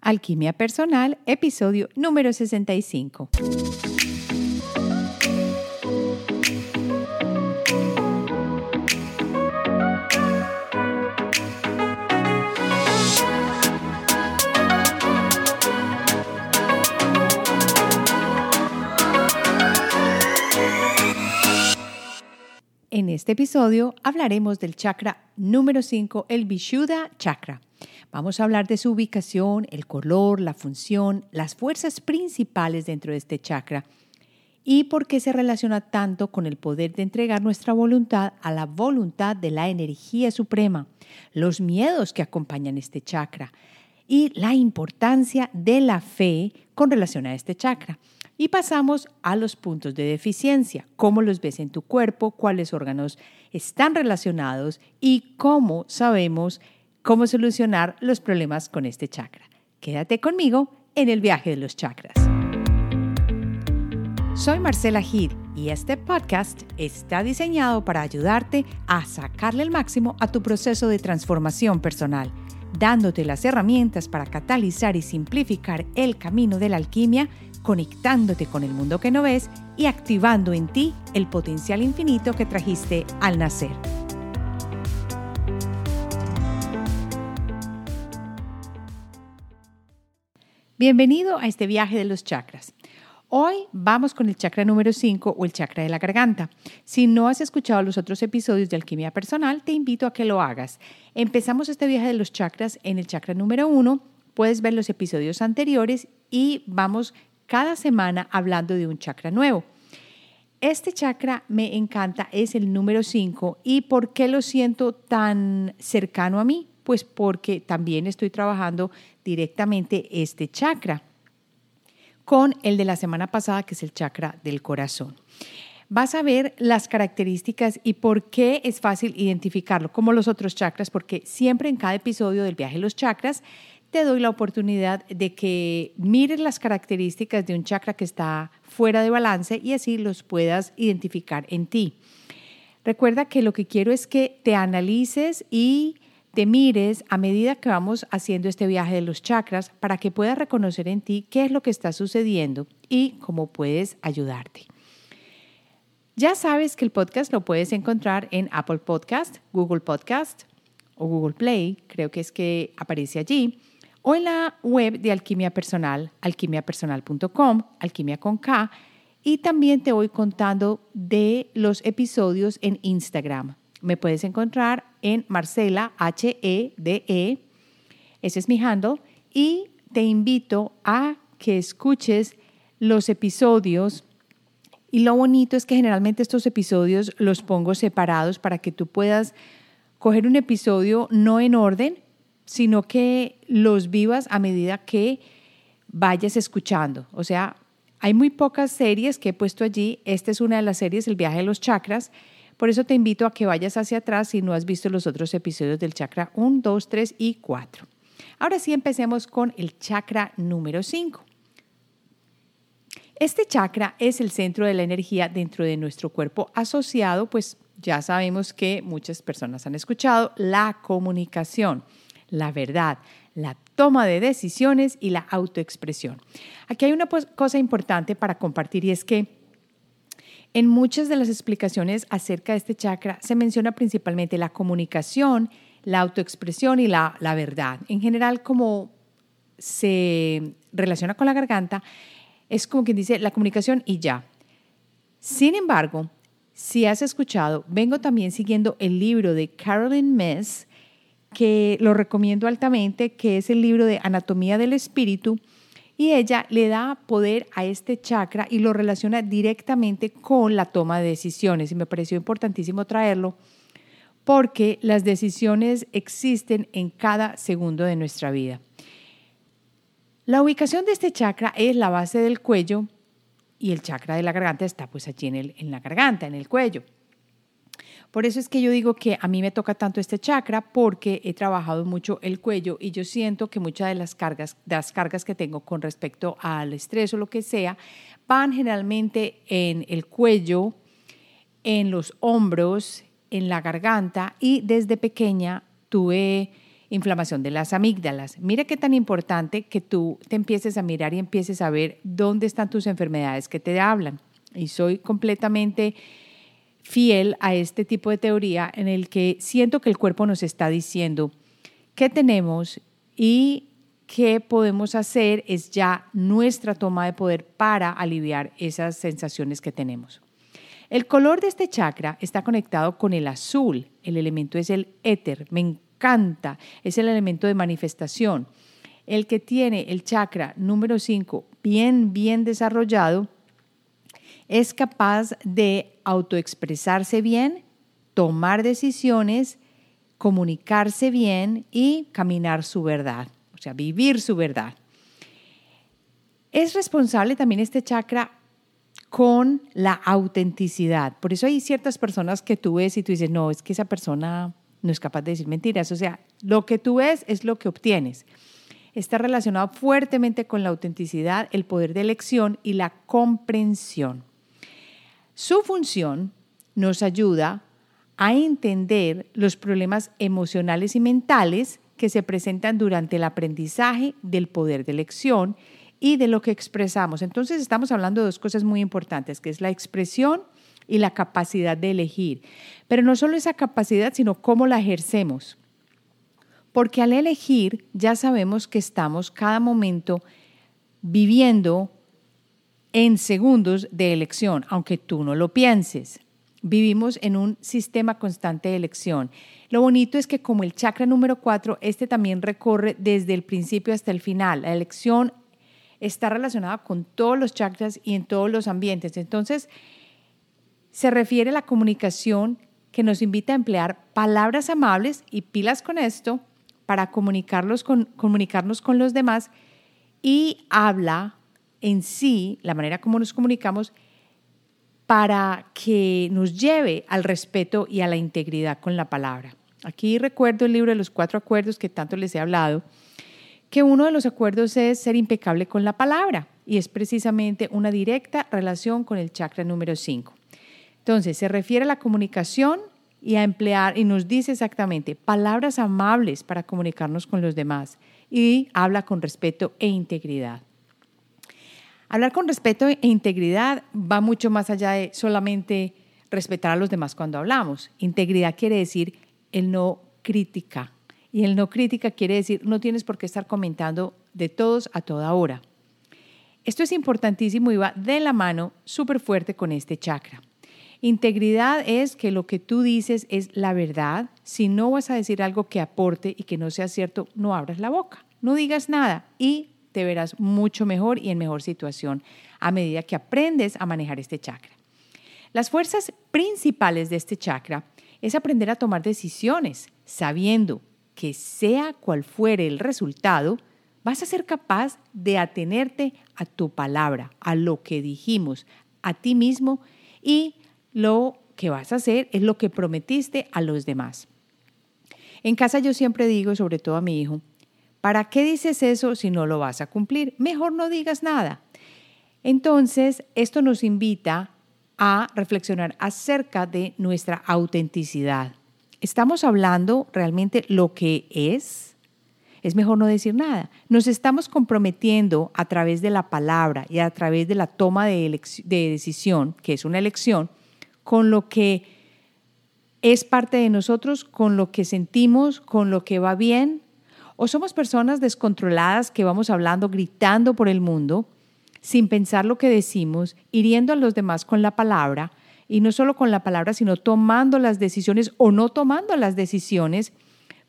Alquimia Personal, episodio número 65. En este episodio hablaremos del chakra número 5, el Vishuddha Chakra. Vamos a hablar de su ubicación, el color, la función, las fuerzas principales dentro de este chakra y por qué se relaciona tanto con el poder de entregar nuestra voluntad a la voluntad de la energía suprema, los miedos que acompañan este chakra y la importancia de la fe con relación a este chakra. Y pasamos a los puntos de deficiencia, cómo los ves en tu cuerpo, cuáles órganos están relacionados y cómo sabemos cómo solucionar los problemas con este chakra. Quédate conmigo en el viaje de los chakras. Soy Marcela Gid y este podcast está diseñado para ayudarte a sacarle el máximo a tu proceso de transformación personal, dándote las herramientas para catalizar y simplificar el camino de la alquimia conectándote con el mundo que no ves y activando en ti el potencial infinito que trajiste al nacer. Bienvenido a este viaje de los chakras. Hoy vamos con el chakra número 5 o el chakra de la garganta. Si no has escuchado los otros episodios de Alquimia Personal, te invito a que lo hagas. Empezamos este viaje de los chakras en el chakra número 1. Puedes ver los episodios anteriores y vamos cada semana hablando de un chakra nuevo. Este chakra me encanta, es el número 5. ¿Y por qué lo siento tan cercano a mí? Pues porque también estoy trabajando directamente este chakra con el de la semana pasada, que es el chakra del corazón. Vas a ver las características y por qué es fácil identificarlo, como los otros chakras, porque siempre en cada episodio del viaje de los chakras te doy la oportunidad de que mires las características de un chakra que está fuera de balance y así los puedas identificar en ti. Recuerda que lo que quiero es que te analices y te mires a medida que vamos haciendo este viaje de los chakras para que puedas reconocer en ti qué es lo que está sucediendo y cómo puedes ayudarte. Ya sabes que el podcast lo puedes encontrar en Apple Podcast, Google Podcast o Google Play, creo que es que aparece allí o en la web de Alquimia Personal, alquimiapersonal.com, alquimia con K, y también te voy contando de los episodios en Instagram. Me puedes encontrar en Marcela H E D E. Ese es mi handle y te invito a que escuches los episodios y lo bonito es que generalmente estos episodios los pongo separados para que tú puedas coger un episodio no en orden, sino que los vivas a medida que vayas escuchando. O sea, hay muy pocas series que he puesto allí. Esta es una de las series, El viaje de los chakras. Por eso te invito a que vayas hacia atrás si no has visto los otros episodios del chakra 1, 2, 3 y 4. Ahora sí empecemos con el chakra número 5. Este chakra es el centro de la energía dentro de nuestro cuerpo asociado, pues ya sabemos que muchas personas han escuchado, la comunicación la verdad, la toma de decisiones y la autoexpresión. Aquí hay una pues, cosa importante para compartir y es que en muchas de las explicaciones acerca de este chakra se menciona principalmente la comunicación, la autoexpresión y la, la verdad. En general, como se relaciona con la garganta, es como quien dice la comunicación y ya. Sin embargo, si has escuchado, vengo también siguiendo el libro de Carolyn Mess, que lo recomiendo altamente, que es el libro de Anatomía del Espíritu, y ella le da poder a este chakra y lo relaciona directamente con la toma de decisiones. Y me pareció importantísimo traerlo porque las decisiones existen en cada segundo de nuestra vida. La ubicación de este chakra es la base del cuello y el chakra de la garganta está pues allí en, el, en la garganta, en el cuello. Por eso es que yo digo que a mí me toca tanto este chakra porque he trabajado mucho el cuello y yo siento que muchas de las cargas, las cargas que tengo con respecto al estrés o lo que sea, van generalmente en el cuello, en los hombros, en la garganta y desde pequeña tuve inflamación de las amígdalas. Mira qué tan importante que tú te empieces a mirar y empieces a ver dónde están tus enfermedades que te hablan. Y soy completamente fiel a este tipo de teoría en el que siento que el cuerpo nos está diciendo qué tenemos y qué podemos hacer es ya nuestra toma de poder para aliviar esas sensaciones que tenemos. El color de este chakra está conectado con el azul. El elemento es el éter. Me encanta. Es el elemento de manifestación. El que tiene el chakra número 5 bien, bien desarrollado es capaz de autoexpresarse bien, tomar decisiones, comunicarse bien y caminar su verdad, o sea, vivir su verdad. Es responsable también este chakra con la autenticidad. Por eso hay ciertas personas que tú ves y tú dices, no, es que esa persona no es capaz de decir mentiras. O sea, lo que tú ves es lo que obtienes. Está relacionado fuertemente con la autenticidad, el poder de elección y la comprensión. Su función nos ayuda a entender los problemas emocionales y mentales que se presentan durante el aprendizaje del poder de elección y de lo que expresamos. Entonces estamos hablando de dos cosas muy importantes, que es la expresión y la capacidad de elegir. Pero no solo esa capacidad, sino cómo la ejercemos. Porque al elegir ya sabemos que estamos cada momento viviendo en segundos de elección, aunque tú no lo pienses. Vivimos en un sistema constante de elección. Lo bonito es que como el chakra número 4, este también recorre desde el principio hasta el final. La elección está relacionada con todos los chakras y en todos los ambientes. Entonces, se refiere a la comunicación que nos invita a emplear palabras amables y pilas con esto para comunicarnos con los demás y habla en sí, la manera como nos comunicamos, para que nos lleve al respeto y a la integridad con la palabra. Aquí recuerdo el libro de los cuatro acuerdos que tanto les he hablado, que uno de los acuerdos es ser impecable con la palabra y es precisamente una directa relación con el chakra número 5. Entonces, se refiere a la comunicación y a emplear, y nos dice exactamente, palabras amables para comunicarnos con los demás y habla con respeto e integridad. Hablar con respeto e integridad va mucho más allá de solamente respetar a los demás cuando hablamos. Integridad quiere decir el no crítica. Y el no crítica quiere decir no tienes por qué estar comentando de todos a toda hora. Esto es importantísimo y va de la mano súper fuerte con este chakra. Integridad es que lo que tú dices es la verdad. Si no vas a decir algo que aporte y que no sea cierto, no abras la boca, no digas nada y te verás mucho mejor y en mejor situación a medida que aprendes a manejar este chakra. Las fuerzas principales de este chakra es aprender a tomar decisiones sabiendo que sea cual fuere el resultado, vas a ser capaz de atenerte a tu palabra, a lo que dijimos, a ti mismo y lo que vas a hacer es lo que prometiste a los demás. En casa yo siempre digo, sobre todo a mi hijo, ¿Para qué dices eso si no lo vas a cumplir? Mejor no digas nada. Entonces, esto nos invita a reflexionar acerca de nuestra autenticidad. ¿Estamos hablando realmente lo que es? Es mejor no decir nada. Nos estamos comprometiendo a través de la palabra y a través de la toma de, de decisión, que es una elección, con lo que es parte de nosotros, con lo que sentimos, con lo que va bien, o somos personas descontroladas que vamos hablando, gritando por el mundo, sin pensar lo que decimos, hiriendo a los demás con la palabra, y no solo con la palabra, sino tomando las decisiones o no tomando las decisiones,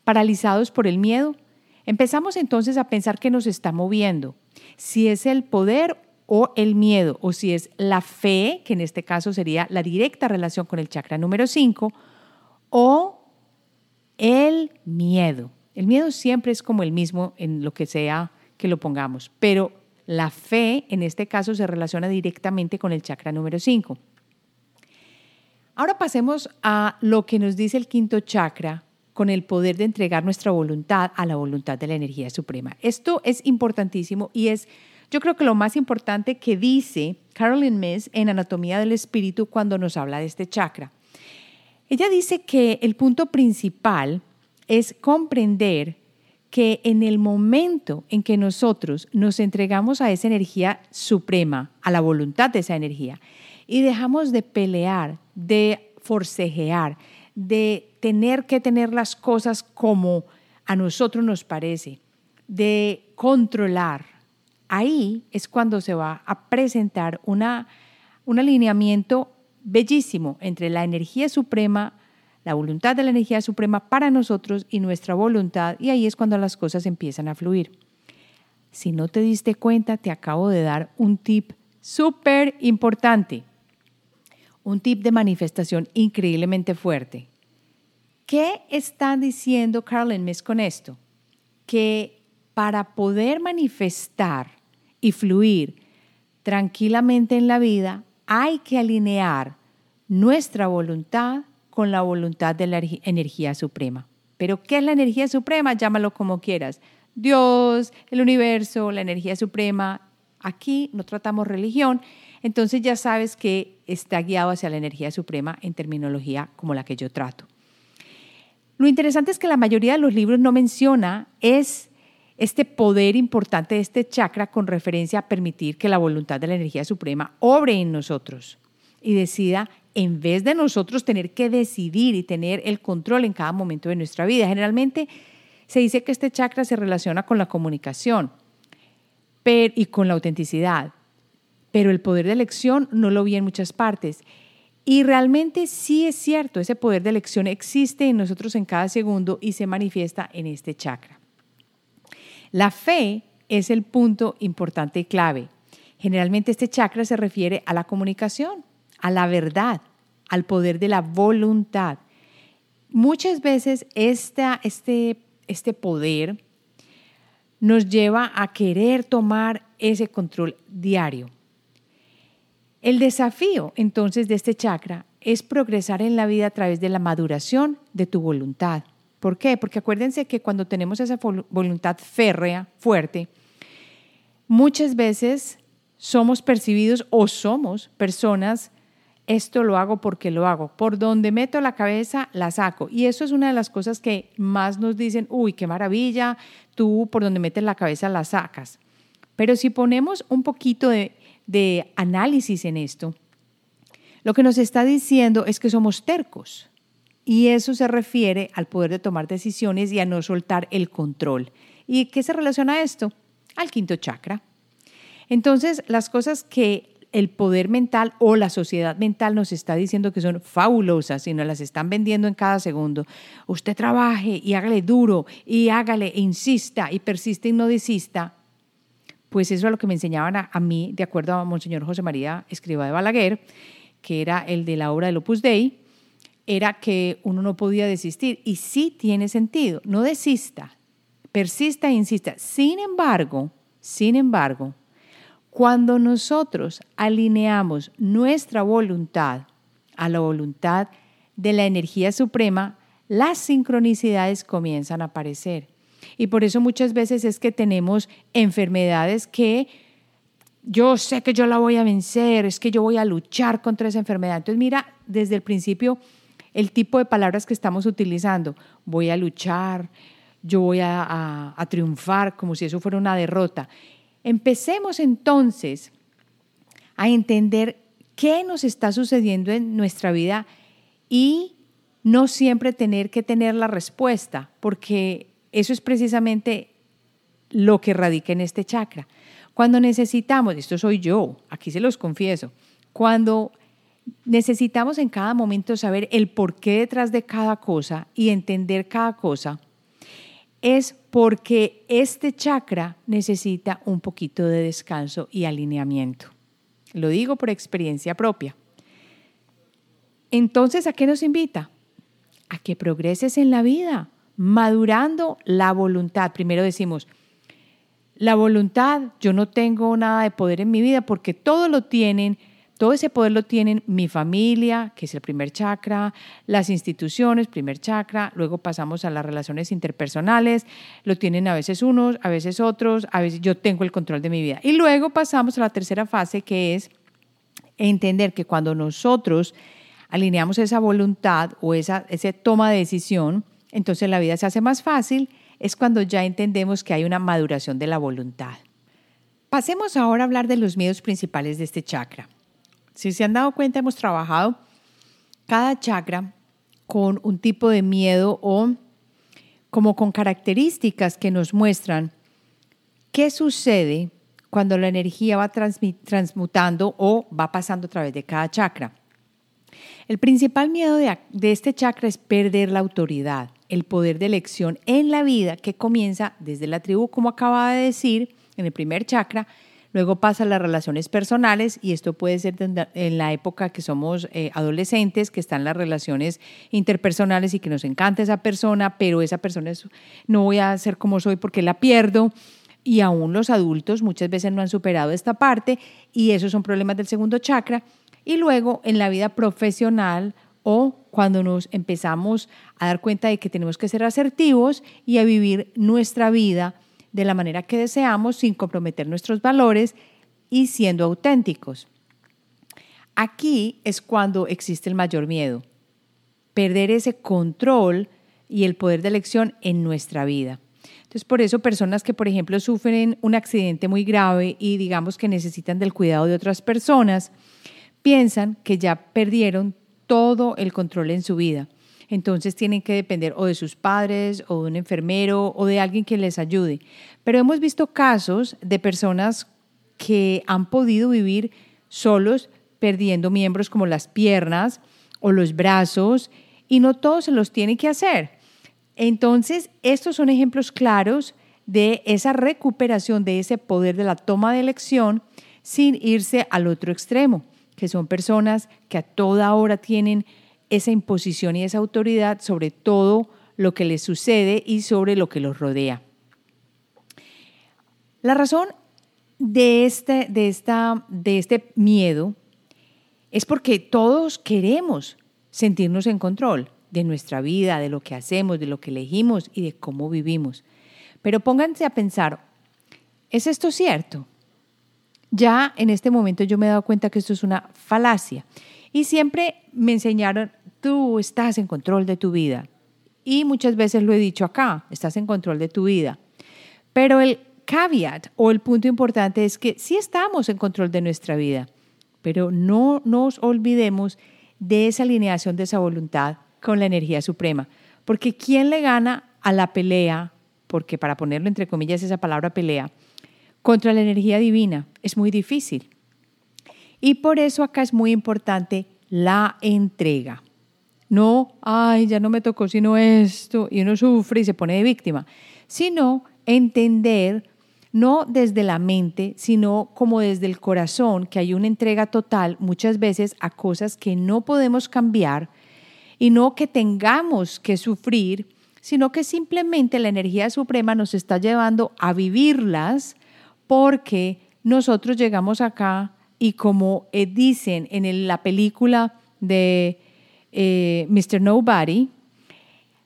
paralizados por el miedo. Empezamos entonces a pensar que nos está moviendo, si es el poder o el miedo, o si es la fe, que en este caso sería la directa relación con el chakra número 5, o el miedo. El miedo siempre es como el mismo en lo que sea que lo pongamos, pero la fe en este caso se relaciona directamente con el chakra número 5. Ahora pasemos a lo que nos dice el quinto chakra con el poder de entregar nuestra voluntad a la voluntad de la energía suprema. Esto es importantísimo y es, yo creo que lo más importante que dice Carolyn Miss en Anatomía del Espíritu cuando nos habla de este chakra. Ella dice que el punto principal es comprender que en el momento en que nosotros nos entregamos a esa energía suprema, a la voluntad de esa energía, y dejamos de pelear, de forcejear, de tener que tener las cosas como a nosotros nos parece, de controlar, ahí es cuando se va a presentar una, un alineamiento bellísimo entre la energía suprema, la voluntad de la energía suprema para nosotros y nuestra voluntad, y ahí es cuando las cosas empiezan a fluir. Si no te diste cuenta, te acabo de dar un tip súper importante, un tip de manifestación increíblemente fuerte. ¿Qué está diciendo Carlin Miss con esto? Que para poder manifestar y fluir tranquilamente en la vida, hay que alinear nuestra voluntad con la voluntad de la energía suprema. Pero ¿qué es la energía suprema? Llámalo como quieras. Dios, el universo, la energía suprema. Aquí no tratamos religión, entonces ya sabes que está guiado hacia la energía suprema en terminología como la que yo trato. Lo interesante es que la mayoría de los libros no menciona es este poder importante de este chakra con referencia a permitir que la voluntad de la energía suprema obre en nosotros y decida en vez de nosotros tener que decidir y tener el control en cada momento de nuestra vida. Generalmente se dice que este chakra se relaciona con la comunicación y con la autenticidad, pero el poder de elección no lo vi en muchas partes. Y realmente sí es cierto, ese poder de elección existe en nosotros en cada segundo y se manifiesta en este chakra. La fe es el punto importante y clave. Generalmente este chakra se refiere a la comunicación, a la verdad, al poder de la voluntad. Muchas veces este, este poder nos lleva a querer tomar ese control diario. El desafío entonces de este chakra es progresar en la vida a través de la maduración de tu voluntad. ¿Por qué? Porque acuérdense que cuando tenemos esa voluntad férrea, fuerte, muchas veces somos percibidos o somos personas, esto lo hago porque lo hago, por donde meto la cabeza la saco. Y eso es una de las cosas que más nos dicen, uy, qué maravilla, tú por donde metes la cabeza la sacas. Pero si ponemos un poquito de, análisis en esto, lo que nos está diciendo es que somos tercos. Y eso se refiere al poder de tomar decisiones y a no soltar el control. ¿Y qué se relaciona a esto? Al quinto chakra. Entonces, las cosas que el poder mental o la sociedad mental nos está diciendo que son fabulosas y nos las están vendiendo en cada segundo. Usted trabaje y hágale duro y hágale e insista y persiste y no desista. Pues eso es lo que me enseñaban a, mí, de acuerdo a Monseñor José María Escriba de Balaguer, que era el de la obra del Opus Dei, era que uno no podía desistir. Y sí tiene sentido, no desista, persista e insista. Sin embargo, sin embargo, cuando nosotros alineamos nuestra voluntad a la voluntad de la energía suprema, las sincronicidades comienzan a aparecer. Y por eso muchas veces es que tenemos enfermedades que yo sé que yo la voy a vencer, es que yo voy a luchar contra esa enfermedad. Entonces mira, desde el principio el tipo de palabras que estamos utilizando. Voy a luchar, yo voy a, triunfar, como si eso fuera una derrota. Empecemos entonces a entender qué nos está sucediendo en nuestra vida y no siempre tener que tener la respuesta, porque eso es precisamente lo que radica en este chakra. Cuando necesitamos, esto soy yo, aquí se los confieso, cuando necesitamos en cada momento saber el porqué detrás de cada cosa y entender cada cosa, es porque este chakra necesita un poquito de descanso y alineamiento. Lo digo por experiencia propia. Entonces, ¿a qué nos invita? A que progreses en la vida, madurando la voluntad. Primero decimos, la voluntad, yo no tengo nada de poder en mi vida porque todo lo tienen todo ese poder lo tienen mi familia, que es el primer chakra, las instituciones, primer chakra, luego pasamos a las relaciones interpersonales, lo tienen a veces unos, a veces otros, a veces yo tengo el control de mi vida. Y luego pasamos a la tercera fase, que es entender que cuando nosotros alineamos esa voluntad o esa, esa toma de decisión, entonces la vida se hace más fácil, es cuando ya entendemos que hay una maduración de la voluntad. Pasemos ahora a hablar de los miedos principales de este chakra. Si se han dado cuenta, hemos trabajado cada chakra con un tipo de miedo o como con características que nos muestran qué sucede cuando la energía va transmutando o va pasando a través de cada chakra. El principal miedo de, este chakra es perder la autoridad, el poder de elección en la vida que comienza desde la tribu, como acaba de decir, en el primer chakra, luego pasa a las relaciones personales y esto puede ser en la época que somos eh, adolescentes, que están las relaciones interpersonales y que nos encanta esa persona, pero esa persona no voy a ser como soy porque la pierdo y aún los adultos muchas veces no han superado esta parte y esos son problemas del segundo chakra. Y luego en la vida profesional o cuando nos empezamos a dar cuenta de que tenemos que ser asertivos y a vivir nuestra vida de la manera que deseamos sin comprometer nuestros valores y siendo auténticos. Aquí es cuando existe el mayor miedo, perder ese control y el poder de elección en nuestra vida. Entonces, por eso personas que, por ejemplo, sufren un accidente muy grave y digamos que necesitan del cuidado de otras personas, piensan que ya perdieron todo el control en su vida. Entonces tienen que depender o de sus padres o de un enfermero o de alguien que les ayude. Pero hemos visto casos de personas que han podido vivir solos perdiendo miembros como las piernas o los brazos y no todos se los tiene que hacer. Entonces, estos son ejemplos claros de esa recuperación de ese poder de la toma de elección sin irse al otro extremo, que son personas que a toda hora tienen esa imposición y esa autoridad sobre todo lo que les sucede y sobre lo que los rodea. La razón de este, de esta, de este miedo es porque todos queremos sentirnos en control de nuestra vida, de lo que hacemos, de lo que elegimos y de cómo vivimos. Pero pónganse a pensar, ¿es esto cierto? Ya en este momento yo me he dado cuenta que esto es una falacia. Y siempre me enseñaron, tú estás en control de tu vida. Y muchas veces lo he dicho acá, estás en control de tu vida. Pero el caveat o el punto importante es que sí estamos en control de nuestra vida, pero no nos olvidemos de esa alineación de esa voluntad con la energía suprema. Porque ¿quién le gana a la pelea? Porque para ponerlo entre comillas esa palabra pelea, contra la energía divina es muy difícil. Y por eso acá es muy importante la entrega. No, ay, ya no me tocó sino esto, y uno sufre y se pone de víctima, sino entender, no desde la mente, sino como desde el corazón, que hay una entrega total muchas veces a cosas que no podemos cambiar, y no que tengamos que sufrir, sino que simplemente la energía suprema nos está llevando a vivirlas porque nosotros llegamos acá y como eh, dicen en la película de eh, Mr. Nobody,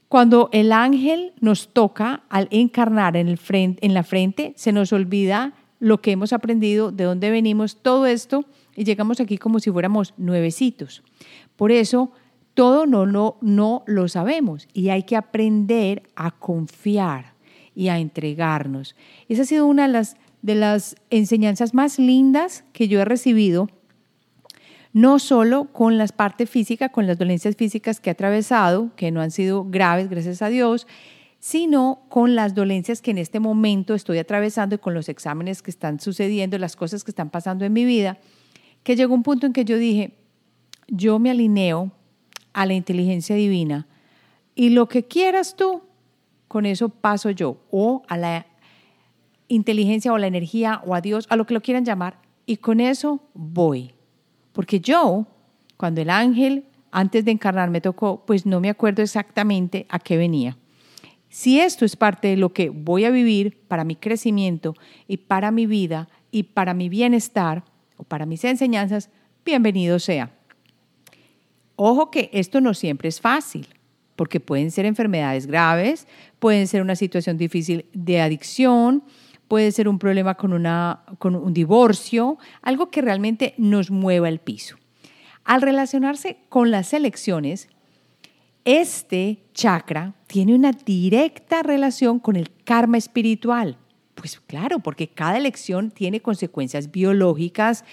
cuando el ángel nos toca al encarnar en, la frente, se nos olvida lo que hemos aprendido, de dónde venimos, todo esto, y llegamos aquí como si fuéramos nuevecitos. Por eso todo no, lo sabemos y hay que aprender a confiar y a entregarnos. Esa ha sido una de las enseñanzas más lindas que yo he recibido, no solo con las partes físicas, con las dolencias físicas que he atravesado, que no han sido graves, gracias a Dios, sino con las dolencias que en este momento estoy atravesando y con los exámenes que están sucediendo, las cosas que están pasando en mi vida, que llegó un punto en que yo dije, yo me alineo a la inteligencia divina. Y lo que quieras tú, con eso paso yo, o a la inteligencia o la energía o a Dios, a lo que lo quieran llamar, y con eso voy. Porque yo, cuando el ángel antes de encarnar me tocó, pues no me acuerdo exactamente a qué venía. Si esto es parte de lo que voy a vivir para mi crecimiento y para mi vida y para mi bienestar o para mis enseñanzas, bienvenido sea. Ojo que esto no siempre es fácil, porque pueden ser enfermedades graves, pueden ser una situación difícil de adicción, puede ser un problema con, una, con un divorcio, algo que realmente nos mueva el piso. Al relacionarse con las elecciones, este chakra tiene una directa relación con el karma espiritual. Pues claro, porque cada elección tiene consecuencias biológicas,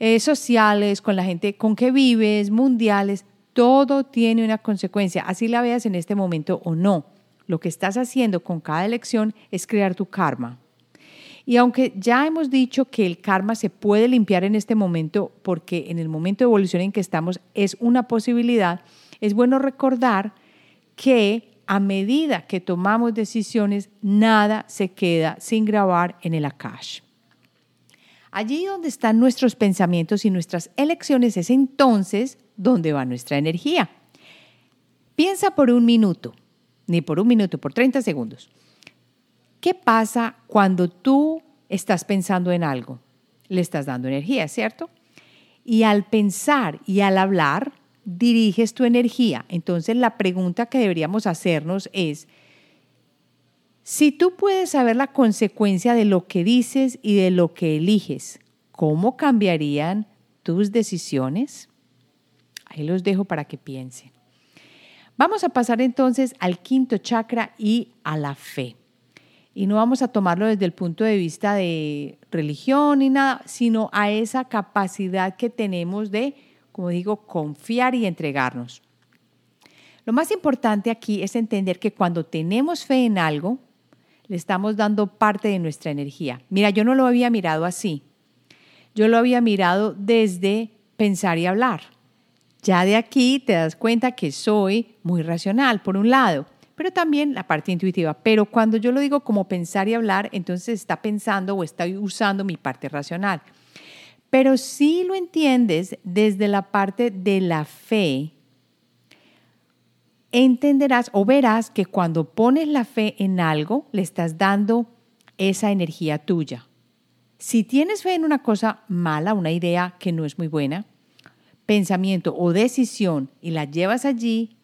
eh, sociales, con la gente con que vives, mundiales, todo tiene una consecuencia, así la veas en este momento o no. Lo que estás haciendo con cada elección es crear tu karma. Y aunque ya hemos dicho que el karma se puede limpiar en este momento, porque en el momento de evolución en que estamos es una posibilidad, es bueno recordar que a medida que tomamos decisiones, nada se queda sin grabar en el Akash. Allí donde están nuestros pensamientos y nuestras elecciones es entonces donde va nuestra energía. Piensa por un minuto, ni por un minuto, por 30 segundos. ¿Qué pasa cuando tú estás pensando en algo? Le estás dando energía, ¿cierto? Y al pensar y al hablar, diriges tu energía. Entonces la pregunta que deberíamos hacernos es, si tú puedes saber la consecuencia de lo que dices y de lo que eliges, ¿cómo cambiarían tus decisiones? Ahí los dejo para que piensen. Vamos a pasar entonces al quinto chakra y a la fe y no vamos a tomarlo desde el punto de vista de religión ni nada, sino a esa capacidad que tenemos de, como digo, confiar y entregarnos. Lo más importante aquí es entender que cuando tenemos fe en algo, le estamos dando parte de nuestra energía. Mira, yo no lo había mirado así. Yo lo había mirado desde pensar y hablar. Ya de aquí te das cuenta que soy muy racional, por un lado pero también la parte intuitiva. Pero cuando yo lo digo como pensar y hablar, entonces está pensando o está usando mi parte racional. Pero si lo entiendes desde la parte de la fe, entenderás o verás que cuando pones la fe en algo, le estás dando esa energía tuya. Si tienes fe en una cosa mala, una idea que no es muy buena, pensamiento o decisión, y la llevas allí,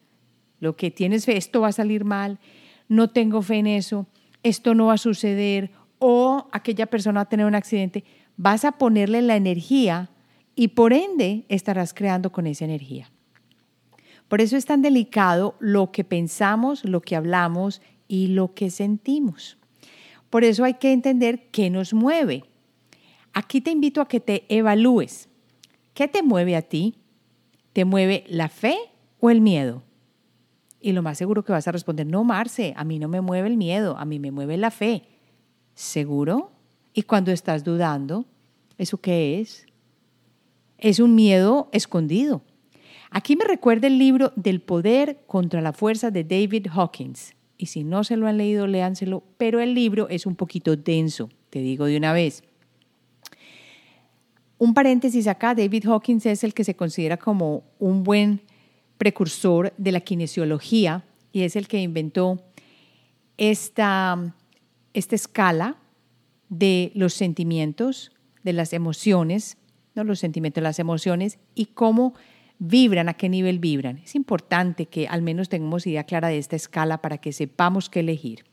lo que tienes fe, esto va a salir mal, no tengo fe en eso, esto no va a suceder, o aquella persona va a tener un accidente, vas a ponerle la energía y por ende estarás creando con esa energía. Por eso es tan delicado lo que pensamos, lo que hablamos y lo que sentimos. Por eso hay que entender qué nos mueve. Aquí te invito a que te evalúes. ¿Qué te mueve a ti? ¿Te mueve la fe o el miedo? Y lo más seguro que vas a responder, no, Marce, a mí no me mueve el miedo, a mí me mueve la fe. ¿Seguro? Y cuando estás dudando, ¿eso qué es? Es un miedo escondido. Aquí me recuerda el libro Del poder contra la fuerza de David Hawkins. Y si no se lo han leído, léanselo, pero el libro es un poquito denso, te digo de una vez. Un paréntesis acá, David Hawkins es el que se considera como un buen precursor de la kinesiología y es el que inventó esta, esta escala de los sentimientos, de las emociones, ¿no? los sentimientos, las emociones y cómo vibran, a qué nivel vibran. Es importante que al menos tengamos idea clara de esta escala para que sepamos qué elegir.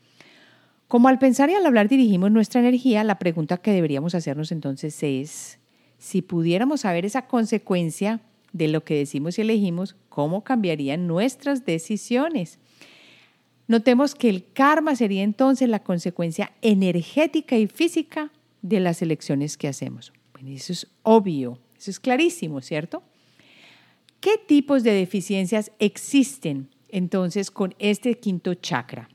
Como al pensar y al hablar dirigimos nuestra energía, la pregunta que deberíamos hacernos entonces es, si pudiéramos saber esa consecuencia de lo que decimos y elegimos, cómo cambiarían nuestras decisiones. Notemos que el karma sería entonces la consecuencia energética y física de las elecciones que hacemos. Bueno, eso es obvio, eso es clarísimo, ¿cierto? ¿Qué tipos de deficiencias existen entonces con este quinto chakra?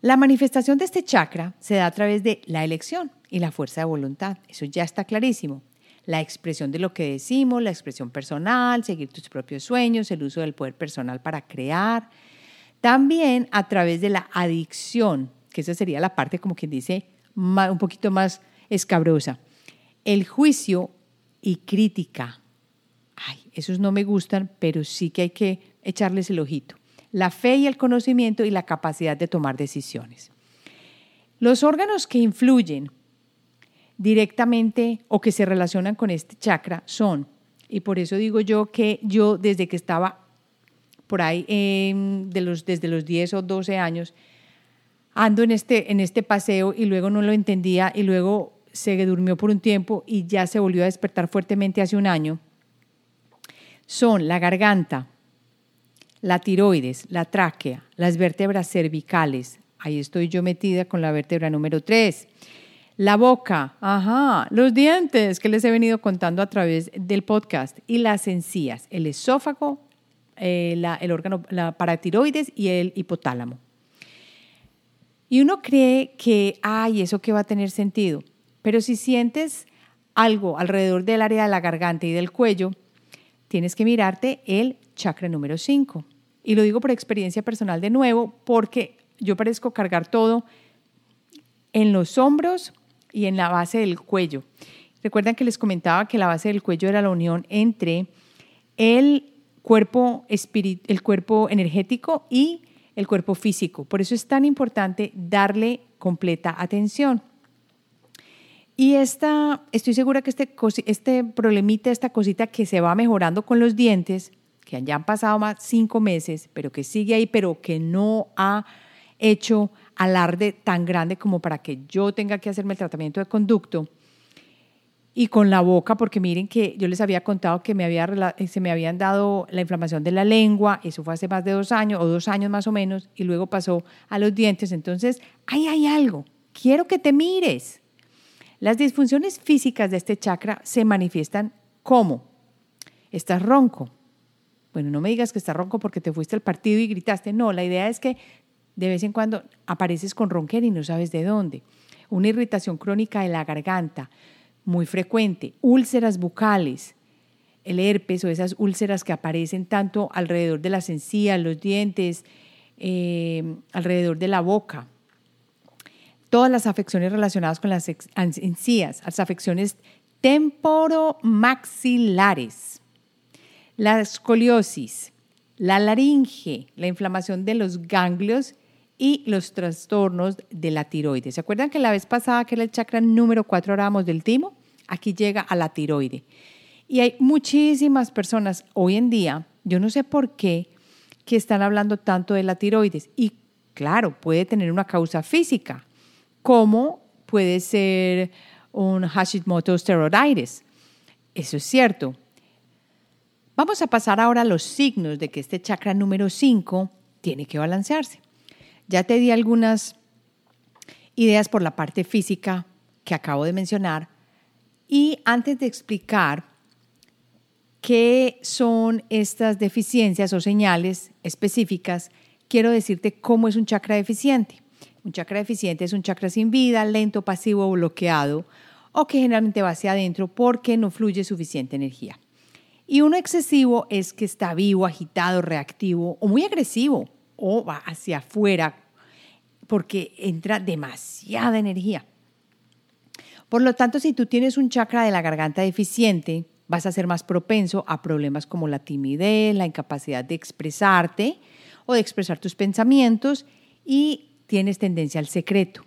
La manifestación de este chakra se da a través de la elección y la fuerza de voluntad. Eso ya está clarísimo la expresión de lo que decimos, la expresión personal, seguir tus propios sueños, el uso del poder personal para crear. También a través de la adicción, que esa sería la parte como quien dice un poquito más escabrosa. El juicio y crítica. Ay, esos no me gustan, pero sí que hay que echarles el ojito. La fe y el conocimiento y la capacidad de tomar decisiones. Los órganos que influyen directamente o que se relacionan con este chakra son, y por eso digo yo que yo desde que estaba por ahí de los, desde los 10 o 12 años, ando en este, en este paseo y luego no lo entendía y luego se durmió por un tiempo y ya se volvió a despertar fuertemente hace un año, son la garganta, la tiroides, la tráquea, las vértebras cervicales. Ahí estoy yo metida con la vértebra número 3. La boca, ajá, los dientes que les he venido contando a través del podcast y las encías, el esófago, eh, el órgano, la paratiroides y el hipotálamo. Y uno cree que, ay, eso que va a tener sentido. Pero si sientes algo alrededor del área de la garganta y del cuello, tienes que mirarte el chakra número 5. Y lo digo por experiencia personal de nuevo, porque yo parezco cargar todo en los hombros y en la base del cuello. Recuerdan que les comentaba que la base del cuello era la unión entre el cuerpo, el cuerpo energético y el cuerpo físico. Por eso es tan importante darle completa atención. Y esta, estoy segura que este, este problemita, esta cosita que se va mejorando con los dientes, que ya han pasado más cinco meses, pero que sigue ahí, pero que no ha hecho alarde tan grande como para que yo tenga que hacerme el tratamiento de conducto, y con la boca, porque miren que yo les había contado que me había, eh, se me habían dado la inflamación de la lengua, eso fue hace más de dos años o dos años más o menos, y luego pasó a los dientes. Entonces, ahí hay algo, quiero que te mires. Las disfunciones físicas de este chakra se manifiestan como, estás ronco. Bueno, no me digas que estás ronco porque te fuiste al partido y gritaste. No, la idea es que de vez en cuando apareces con ronquera y no sabes de dónde. Una irritación crónica de la garganta, muy frecuente, úlceras bucales, el herpes o esas úlceras que aparecen tanto alrededor de las encías, los dientes, eh, alrededor de la boca. Todas las afecciones relacionadas con las encías, las afecciones temporomaxilares, la escoliosis, la laringe, la inflamación de los ganglios y los trastornos de la tiroides. ¿Se acuerdan que la vez pasada, que era el chakra número 4, hablábamos del timo? Aquí llega a la tiroide. Y hay muchísimas personas hoy en día, yo no sé por qué, que están hablando tanto de la tiroides. Y claro, puede tener una causa física, como puede ser un Hashimoto's thyroiditis. Eso es cierto. Vamos a pasar ahora a los signos de que este chakra número 5 tiene que balancearse. Ya te di algunas ideas por la parte física que acabo de mencionar, y antes de explicar qué son estas deficiencias o señales específicas, quiero decirte cómo es un chakra deficiente. Un chakra deficiente es un chakra sin vida, lento, pasivo bloqueado, o que generalmente va hacia adentro porque no fluye suficiente energía. Y uno excesivo es que está vivo, agitado, reactivo o muy agresivo o va hacia afuera porque entra demasiada energía. Por lo tanto, si tú tienes un chakra de la garganta deficiente, vas a ser más propenso a problemas como la timidez, la incapacidad de expresarte o de expresar tus pensamientos y tienes tendencia al secreto.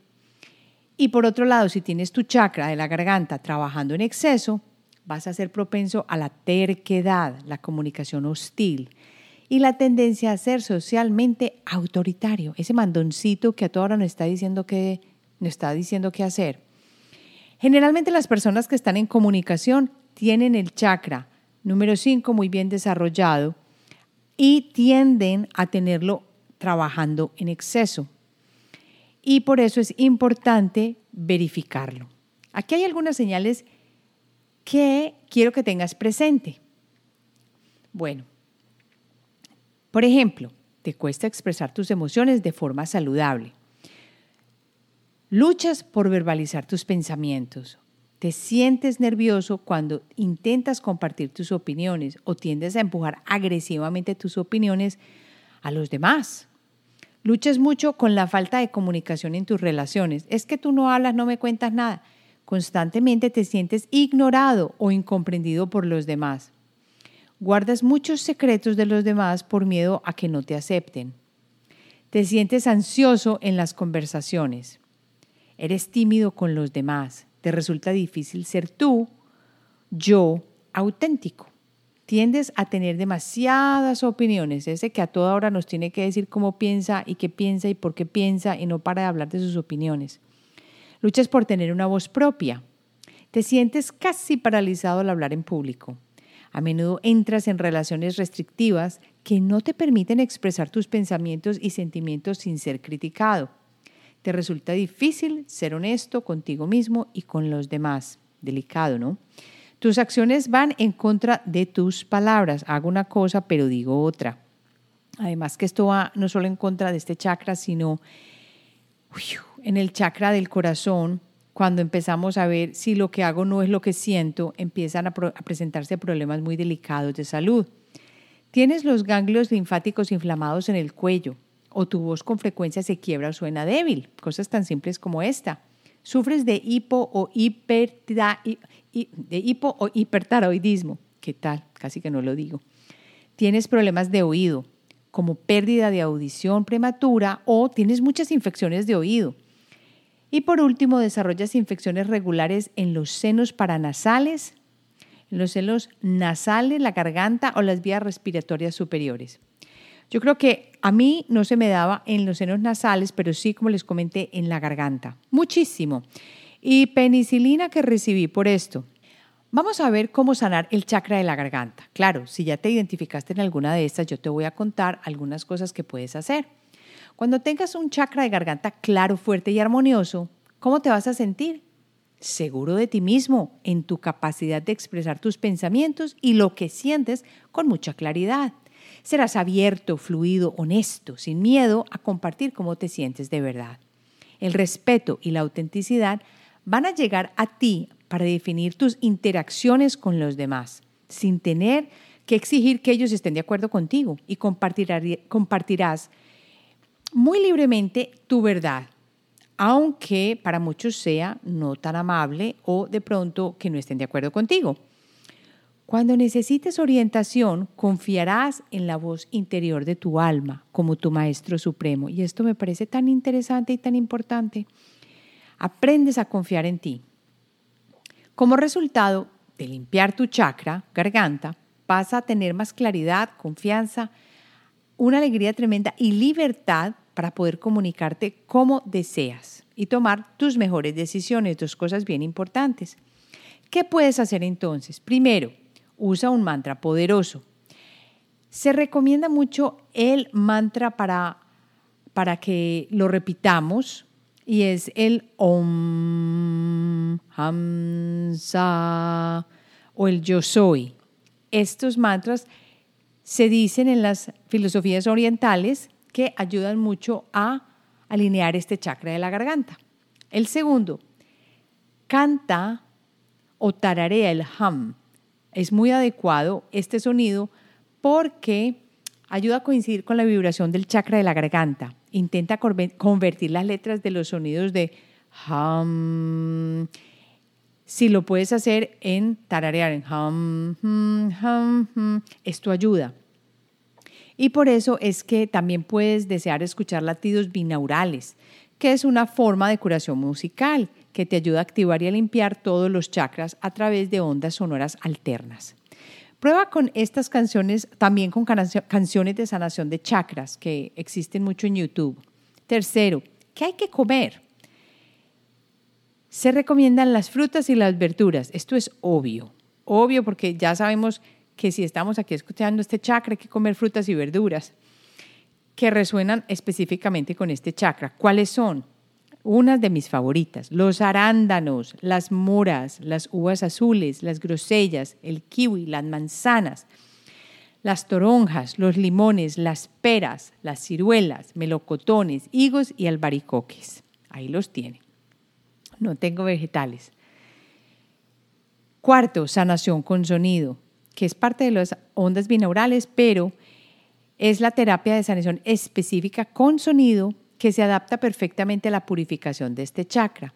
Y por otro lado, si tienes tu chakra de la garganta trabajando en exceso, vas a ser propenso a la terquedad, la comunicación hostil y la tendencia a ser socialmente autoritario, ese mandoncito que a toda hora nos está diciendo que nos está diciendo qué hacer. Generalmente las personas que están en comunicación tienen el chakra número 5 muy bien desarrollado y tienden a tenerlo trabajando en exceso. Y por eso es importante verificarlo. Aquí hay algunas señales que quiero que tengas presente. Bueno, por ejemplo, te cuesta expresar tus emociones de forma saludable. Luchas por verbalizar tus pensamientos. Te sientes nervioso cuando intentas compartir tus opiniones o tiendes a empujar agresivamente tus opiniones a los demás. Luchas mucho con la falta de comunicación en tus relaciones. Es que tú no hablas, no me cuentas nada. Constantemente te sientes ignorado o incomprendido por los demás. Guardas muchos secretos de los demás por miedo a que no te acepten. Te sientes ansioso en las conversaciones. Eres tímido con los demás. Te resulta difícil ser tú, yo, auténtico. Tiendes a tener demasiadas opiniones, ese que a toda hora nos tiene que decir cómo piensa y qué piensa y por qué piensa y no para de hablar de sus opiniones. Luchas por tener una voz propia. Te sientes casi paralizado al hablar en público. A menudo entras en relaciones restrictivas que no te permiten expresar tus pensamientos y sentimientos sin ser criticado. Te resulta difícil ser honesto contigo mismo y con los demás. Delicado, ¿no? Tus acciones van en contra de tus palabras. Hago una cosa, pero digo otra. Además que esto va no solo en contra de este chakra, sino en el chakra del corazón, cuando empezamos a ver si lo que hago no es lo que siento, empiezan a, presentarse problemas muy delicados de salud. Tienes los ganglios linfáticos inflamados en el cuello o tu voz con frecuencia se quiebra o suena débil, cosas tan simples como esta. Sufres de hipo o, de hipo o hipertaroidismo. ¿Qué tal? Casi que no lo digo. Tienes problemas de oído, como pérdida de audición prematura o tienes muchas infecciones de oído. Y por último, desarrollas infecciones regulares en los senos paranasales, los senos nasales, la garganta o las vías respiratorias superiores. Yo creo que a mí no se me daba en los senos nasales, pero sí, como les comenté, en la garganta. Muchísimo. Y penicilina que recibí por esto. Vamos a ver cómo sanar el chakra de la garganta. Claro, si ya te identificaste en alguna de estas, yo te voy a contar algunas cosas que puedes hacer. Cuando tengas un chakra de garganta claro, fuerte y armonioso, ¿cómo te vas a sentir? seguro de ti mismo, en tu capacidad de expresar tus pensamientos y lo que sientes con mucha claridad. Serás abierto, fluido, honesto, sin miedo a compartir cómo te sientes de verdad. El respeto y la autenticidad van a llegar a ti para definir tus interacciones con los demás, sin tener que exigir que ellos estén de acuerdo contigo y compartirás muy libremente tu verdad, aunque para muchos sea no tan amable o de pronto que no estén de acuerdo contigo. Cuando necesites orientación, confiarás en la voz interior de tu alma como tu Maestro Supremo. Y esto me parece tan interesante y tan importante. Aprendes a confiar en ti. Como resultado de limpiar tu chakra, garganta, vas a tener más claridad, confianza, una alegría tremenda y libertad para poder comunicarte como deseas y tomar tus mejores decisiones, dos cosas bien importantes. ¿Qué puedes hacer entonces? Primero, usa un mantra poderoso. Se recomienda mucho el mantra para, para que lo repitamos y es el Om Hamsa o el Yo Soy. Estos mantras se dicen en las filosofías orientales que ayudan mucho a alinear este chakra de la garganta. El segundo, canta o tararea el ham. Es muy adecuado este sonido porque ayuda a coincidir con la vibración del chakra de la garganta. Intenta convertir las letras de los sonidos de ham. Si lo puedes hacer en tararear, en ham, hum, hum, esto ayuda. Y por eso es que también puedes desear escuchar latidos binaurales, que es una forma de curación musical que te ayuda a activar y a limpiar todos los chakras a través de ondas sonoras alternas. Prueba con estas canciones, también con canciones de sanación de chakras que existen mucho en YouTube. Tercero, ¿qué hay que comer? Se recomiendan las frutas y las verduras. Esto es obvio, obvio porque ya sabemos que si estamos aquí escuchando este chakra hay que comer frutas y verduras que resuenan específicamente con este chakra. ¿Cuáles son? Unas de mis favoritas, los arándanos, las moras, las uvas azules, las grosellas, el kiwi, las manzanas, las toronjas, los limones, las peras, las ciruelas, melocotones, higos y albaricoques. Ahí los tiene. No tengo vegetales. Cuarto, sanación con sonido que es parte de las ondas binaurales, pero es la terapia de sanación específica con sonido que se adapta perfectamente a la purificación de este chakra.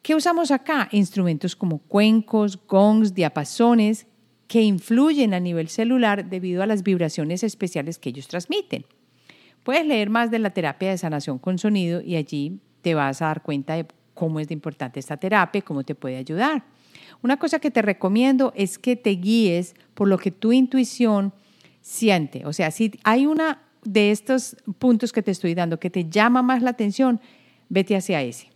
¿Qué usamos acá? Instrumentos como cuencos, gongs, diapasones, que influyen a nivel celular debido a las vibraciones especiales que ellos transmiten. Puedes leer más de la terapia de sanación con sonido y allí te vas a dar cuenta de cómo es de importante esta terapia cómo te puede ayudar. Una cosa que te recomiendo es que te guíes por lo que tu intuición siente. O sea, si hay una de estos puntos que te estoy dando que te llama más la atención, vete hacia ese.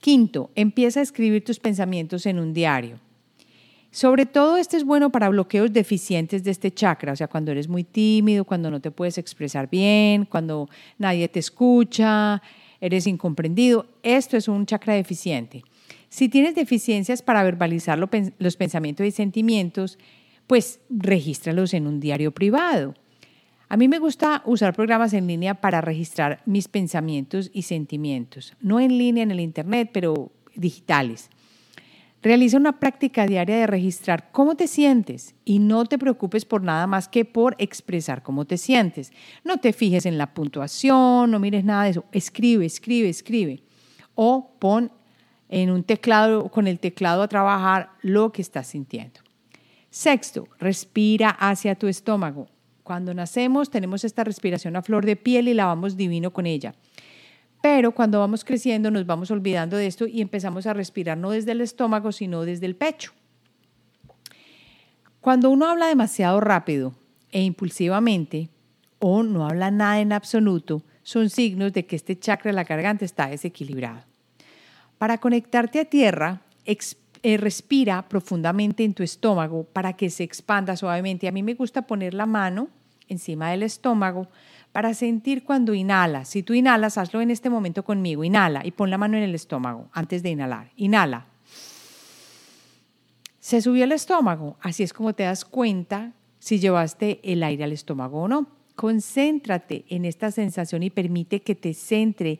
Quinto, empieza a escribir tus pensamientos en un diario. Sobre todo este es bueno para bloqueos deficientes de este chakra, o sea, cuando eres muy tímido, cuando no te puedes expresar bien, cuando nadie te escucha, eres incomprendido. Esto es un chakra deficiente. Si tienes deficiencias para verbalizar los pensamientos y sentimientos, pues regístralos en un diario privado. A mí me gusta usar programas en línea para registrar mis pensamientos y sentimientos, no en línea en el Internet, pero digitales. Realiza una práctica diaria de registrar cómo te sientes y no te preocupes por nada más que por expresar cómo te sientes. No te fijes en la puntuación, no mires nada de eso. Escribe, escribe, escribe. O pon en un teclado, con el teclado a trabajar lo que estás sintiendo. Sexto, respira hacia tu estómago. Cuando nacemos tenemos esta respiración a flor de piel y la vamos divino con ella. Pero cuando vamos creciendo nos vamos olvidando de esto y empezamos a respirar no desde el estómago, sino desde el pecho. Cuando uno habla demasiado rápido e impulsivamente o no habla nada en absoluto, son signos de que este chakra de la garganta está desequilibrado. Para conectarte a tierra, eh, respira profundamente en tu estómago para que se expanda suavemente. A mí me gusta poner la mano encima del estómago para sentir cuando inhalas. Si tú inhalas, hazlo en este momento conmigo. Inhala y pon la mano en el estómago antes de inhalar. Inhala. Se subió el estómago. Así es como te das cuenta si llevaste el aire al estómago o no. Concéntrate en esta sensación y permite que te centre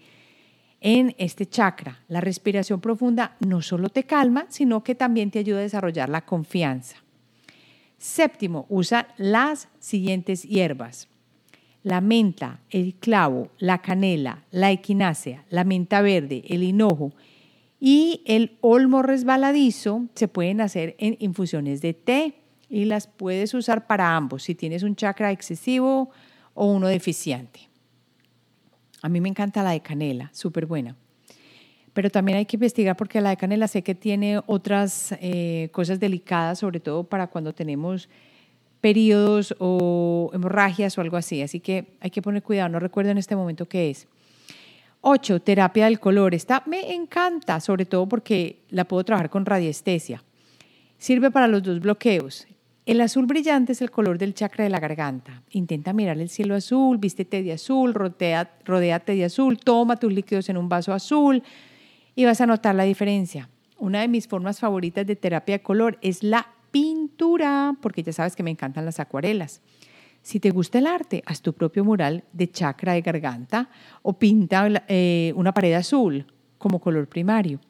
en este chakra. La respiración profunda no solo te calma, sino que también te ayuda a desarrollar la confianza. Séptimo, usa las siguientes hierbas. La menta, el clavo, la canela, la equinácea, la menta verde, el hinojo y el olmo resbaladizo se pueden hacer en infusiones de té y las puedes usar para ambos, si tienes un chakra excesivo o uno deficiente. A mí me encanta la de canela, súper buena pero también hay que investigar porque la de canela sé que tiene otras eh, cosas delicadas, sobre todo para cuando tenemos periodos o hemorragias o algo así. Así que hay que poner cuidado, no recuerdo en este momento qué es. Ocho, terapia del color. Esta me encanta, sobre todo porque la puedo trabajar con radiestesia. Sirve para los dos bloqueos. El azul brillante es el color del chakra de la garganta. Intenta mirar el cielo azul, vístete de azul, rodéate de azul, toma tus líquidos en un vaso azul, y vas a notar la diferencia. Una de mis formas favoritas de terapia de color es la pintura, porque ya sabes que me encantan las acuarelas. Si te gusta el arte, haz tu propio mural de chakra de garganta o pinta eh, una pared azul como color primario.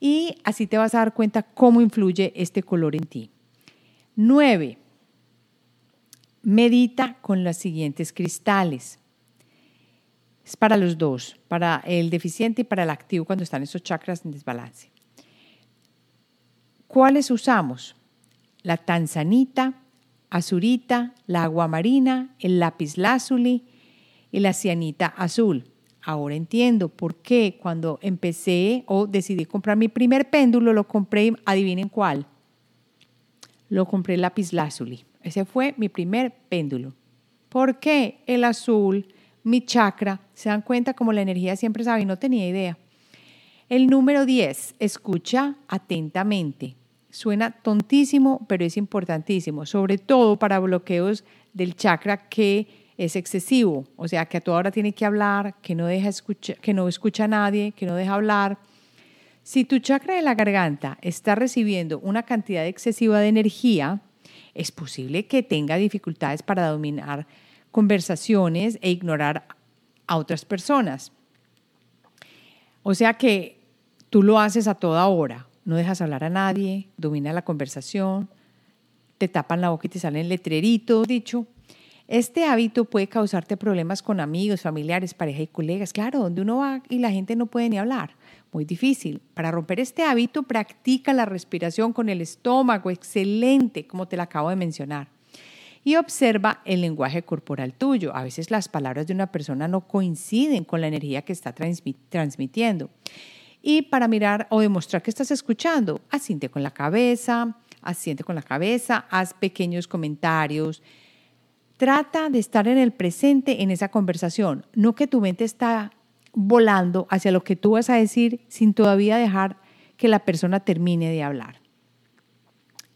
Y así te vas a dar cuenta cómo influye este color en ti. 9. Medita con los siguientes cristales. Es para los dos, para el deficiente y para el activo cuando están esos chakras en desbalance. ¿Cuáles usamos? La tanzanita, azurita, la aguamarina, el lápiz lázuli y la cianita azul. Ahora entiendo por qué cuando empecé o decidí comprar mi primer péndulo, lo compré, adivinen cuál. Lo compré el lápiz lázuli. Ese fue mi primer péndulo. ¿Por qué el azul? mi chakra. Se dan cuenta como la energía siempre sabe y no tenía idea. El número 10, escucha atentamente. Suena tontísimo, pero es importantísimo, sobre todo para bloqueos del chakra que es excesivo, o sea, que a toda hora tiene que hablar, que no deja escucha, que no escucha a nadie, que no deja hablar. Si tu chakra de la garganta está recibiendo una cantidad excesiva de energía, es posible que tenga dificultades para dominar conversaciones e ignorar a otras personas. O sea que tú lo haces a toda hora, no dejas hablar a nadie, domina la conversación, te tapan la boca y te salen letreritos, dicho. Este hábito puede causarte problemas con amigos, familiares, pareja y colegas. Claro, donde uno va y la gente no puede ni hablar. Muy difícil. Para romper este hábito, practica la respiración con el estómago. Excelente, como te la acabo de mencionar y observa el lenguaje corporal tuyo. A veces las palabras de una persona no coinciden con la energía que está transmitiendo. Y para mirar o demostrar que estás escuchando, asiente con la cabeza, asiente con la cabeza, haz pequeños comentarios. Trata de estar en el presente en esa conversación, no que tu mente está volando hacia lo que tú vas a decir sin todavía dejar que la persona termine de hablar.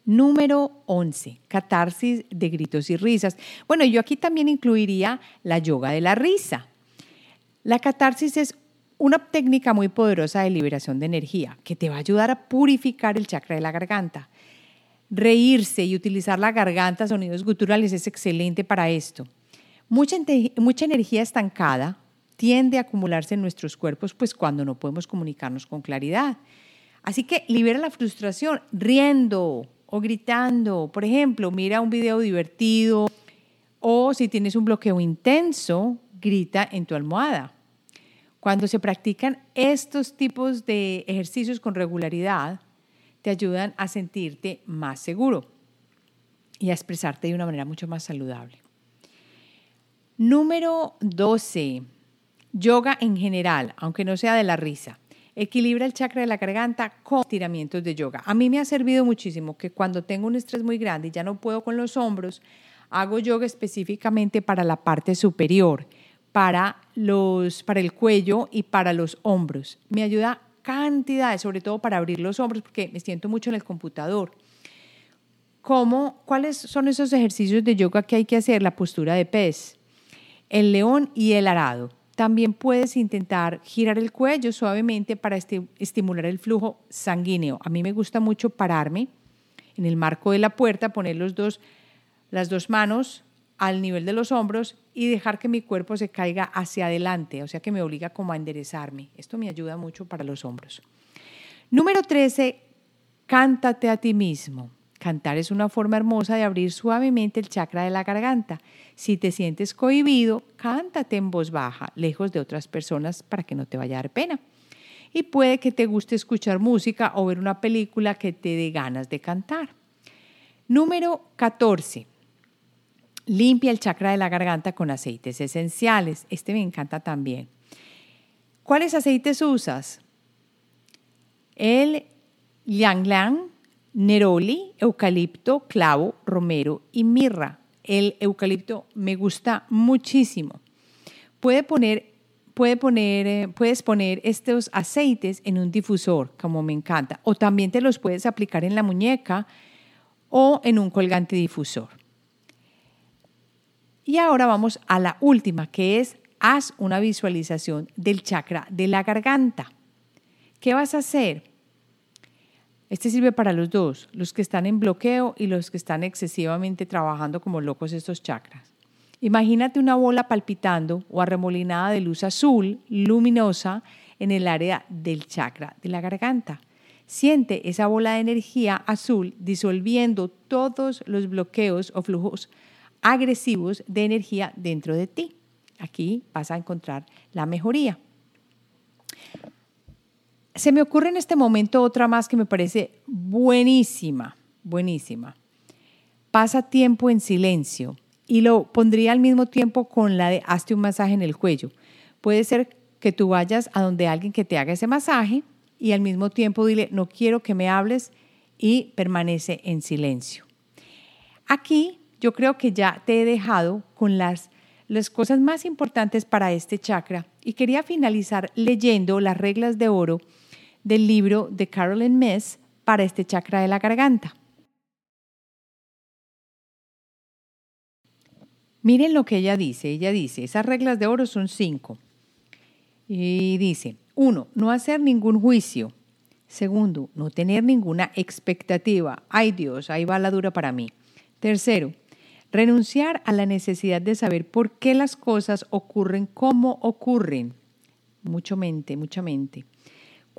Número 11, catarsis de gritos y risas. Bueno, yo aquí también incluiría la yoga de la risa. La catarsis es una técnica muy poderosa de liberación de energía que te va a ayudar a purificar el chakra de la garganta. Reírse y utilizar la garganta, sonidos guturales, es excelente para esto. Mucha, mucha energía estancada tiende a acumularse en nuestros cuerpos, pues cuando no podemos comunicarnos con claridad. Así que libera la frustración riendo o gritando. Por ejemplo, mira un video divertido o si tienes un bloqueo intenso, grita en tu almohada. Cuando se practican estos tipos de ejercicios con regularidad, te ayudan a sentirte más seguro y a expresarte de una manera mucho más saludable. Número 12. Yoga en general, aunque no sea de la risa. Equilibra el chakra de la garganta con tiramientos de yoga. A mí me ha servido muchísimo que cuando tengo un estrés muy grande y ya no puedo con los hombros, hago yoga específicamente para la parte superior, para, los, para el cuello y para los hombros. Me ayuda cantidades, sobre todo para abrir los hombros, porque me siento mucho en el computador. ¿Cómo, ¿Cuáles son esos ejercicios de yoga que hay que hacer? La postura de pez, el león y el arado también puedes intentar girar el cuello suavemente para estimular el flujo sanguíneo. A mí me gusta mucho pararme en el marco de la puerta, poner las dos manos al nivel de los hombros y dejar que mi cuerpo se caiga hacia adelante, o sea que me obliga como a enderezarme. Esto me ayuda mucho para los hombros. Número 13, cántate a ti mismo. Cantar es una forma hermosa de abrir suavemente el chakra de la garganta. Si te sientes cohibido, cántate en voz baja, lejos de otras personas para que no te vaya a dar pena. Y puede que te guste escuchar música o ver una película que te dé ganas de cantar. Número 14. Limpia el chakra de la garganta con aceites esenciales. Este me encanta también. ¿Cuáles aceites usas? El Yang neroli, eucalipto, clavo, romero y mirra. El eucalipto me gusta muchísimo. Puede poner, eh, puedes poner estos aceites en un difusor, como me encanta, o también te los puedes aplicar en la muñeca o en un colgante difusor. Y ahora vamos a la última, que es haz una visualización del chakra de la garganta. ¿Qué vas a hacer? Este sirve para los dos, los que están en bloqueo y los que están excesivamente trabajando como locos estos chakras. Imagínate una bola palpitando o arremolinada de luz azul luminosa en el área del chakra de la garganta. Siente esa bola de energía azul disolviendo todos los bloqueos o flujos agresivos de energía dentro de ti. Aquí vas a encontrar la mejoría. Se me ocurre en este momento otra más que me parece buenísima, buenísima. Pasa tiempo en silencio y lo pondría al mismo tiempo con la de hazte un masaje en el cuello. Puede ser que tú vayas a donde alguien que te haga ese masaje y al mismo tiempo dile, no quiero que me hables y permanece en silencio. Aquí yo creo que ya te he dejado con las, las cosas más importantes para este chakra y quería finalizar leyendo las reglas de oro del libro de Carolyn Mess para este chakra de la garganta. Miren lo que ella dice. Ella dice, esas reglas de oro son cinco. Y dice, uno, no hacer ningún juicio. Segundo, no tener ninguna expectativa. Ay Dios, ahí va la dura para mí. Tercero, renunciar a la necesidad de saber por qué las cosas ocurren como ocurren. Mucho mente, mucha mente.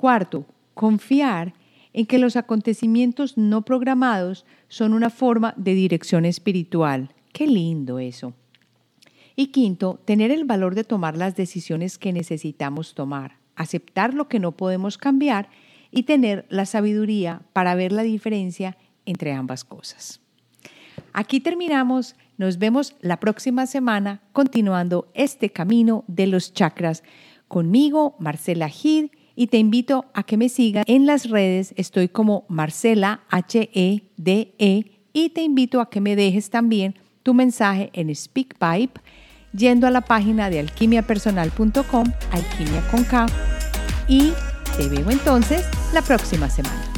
Cuarto, confiar en que los acontecimientos no programados son una forma de dirección espiritual. Qué lindo eso. Y quinto, tener el valor de tomar las decisiones que necesitamos tomar, aceptar lo que no podemos cambiar y tener la sabiduría para ver la diferencia entre ambas cosas. Aquí terminamos, nos vemos la próxima semana continuando este camino de los chakras conmigo, Marcela Gid y te invito a que me sigas en las redes. Estoy como Marcela H-E-D-E -E, y te invito a que me dejes también tu mensaje en SpeakPipe yendo a la página de alquimiapersonal.com, alquimia con K, y te veo entonces la próxima semana.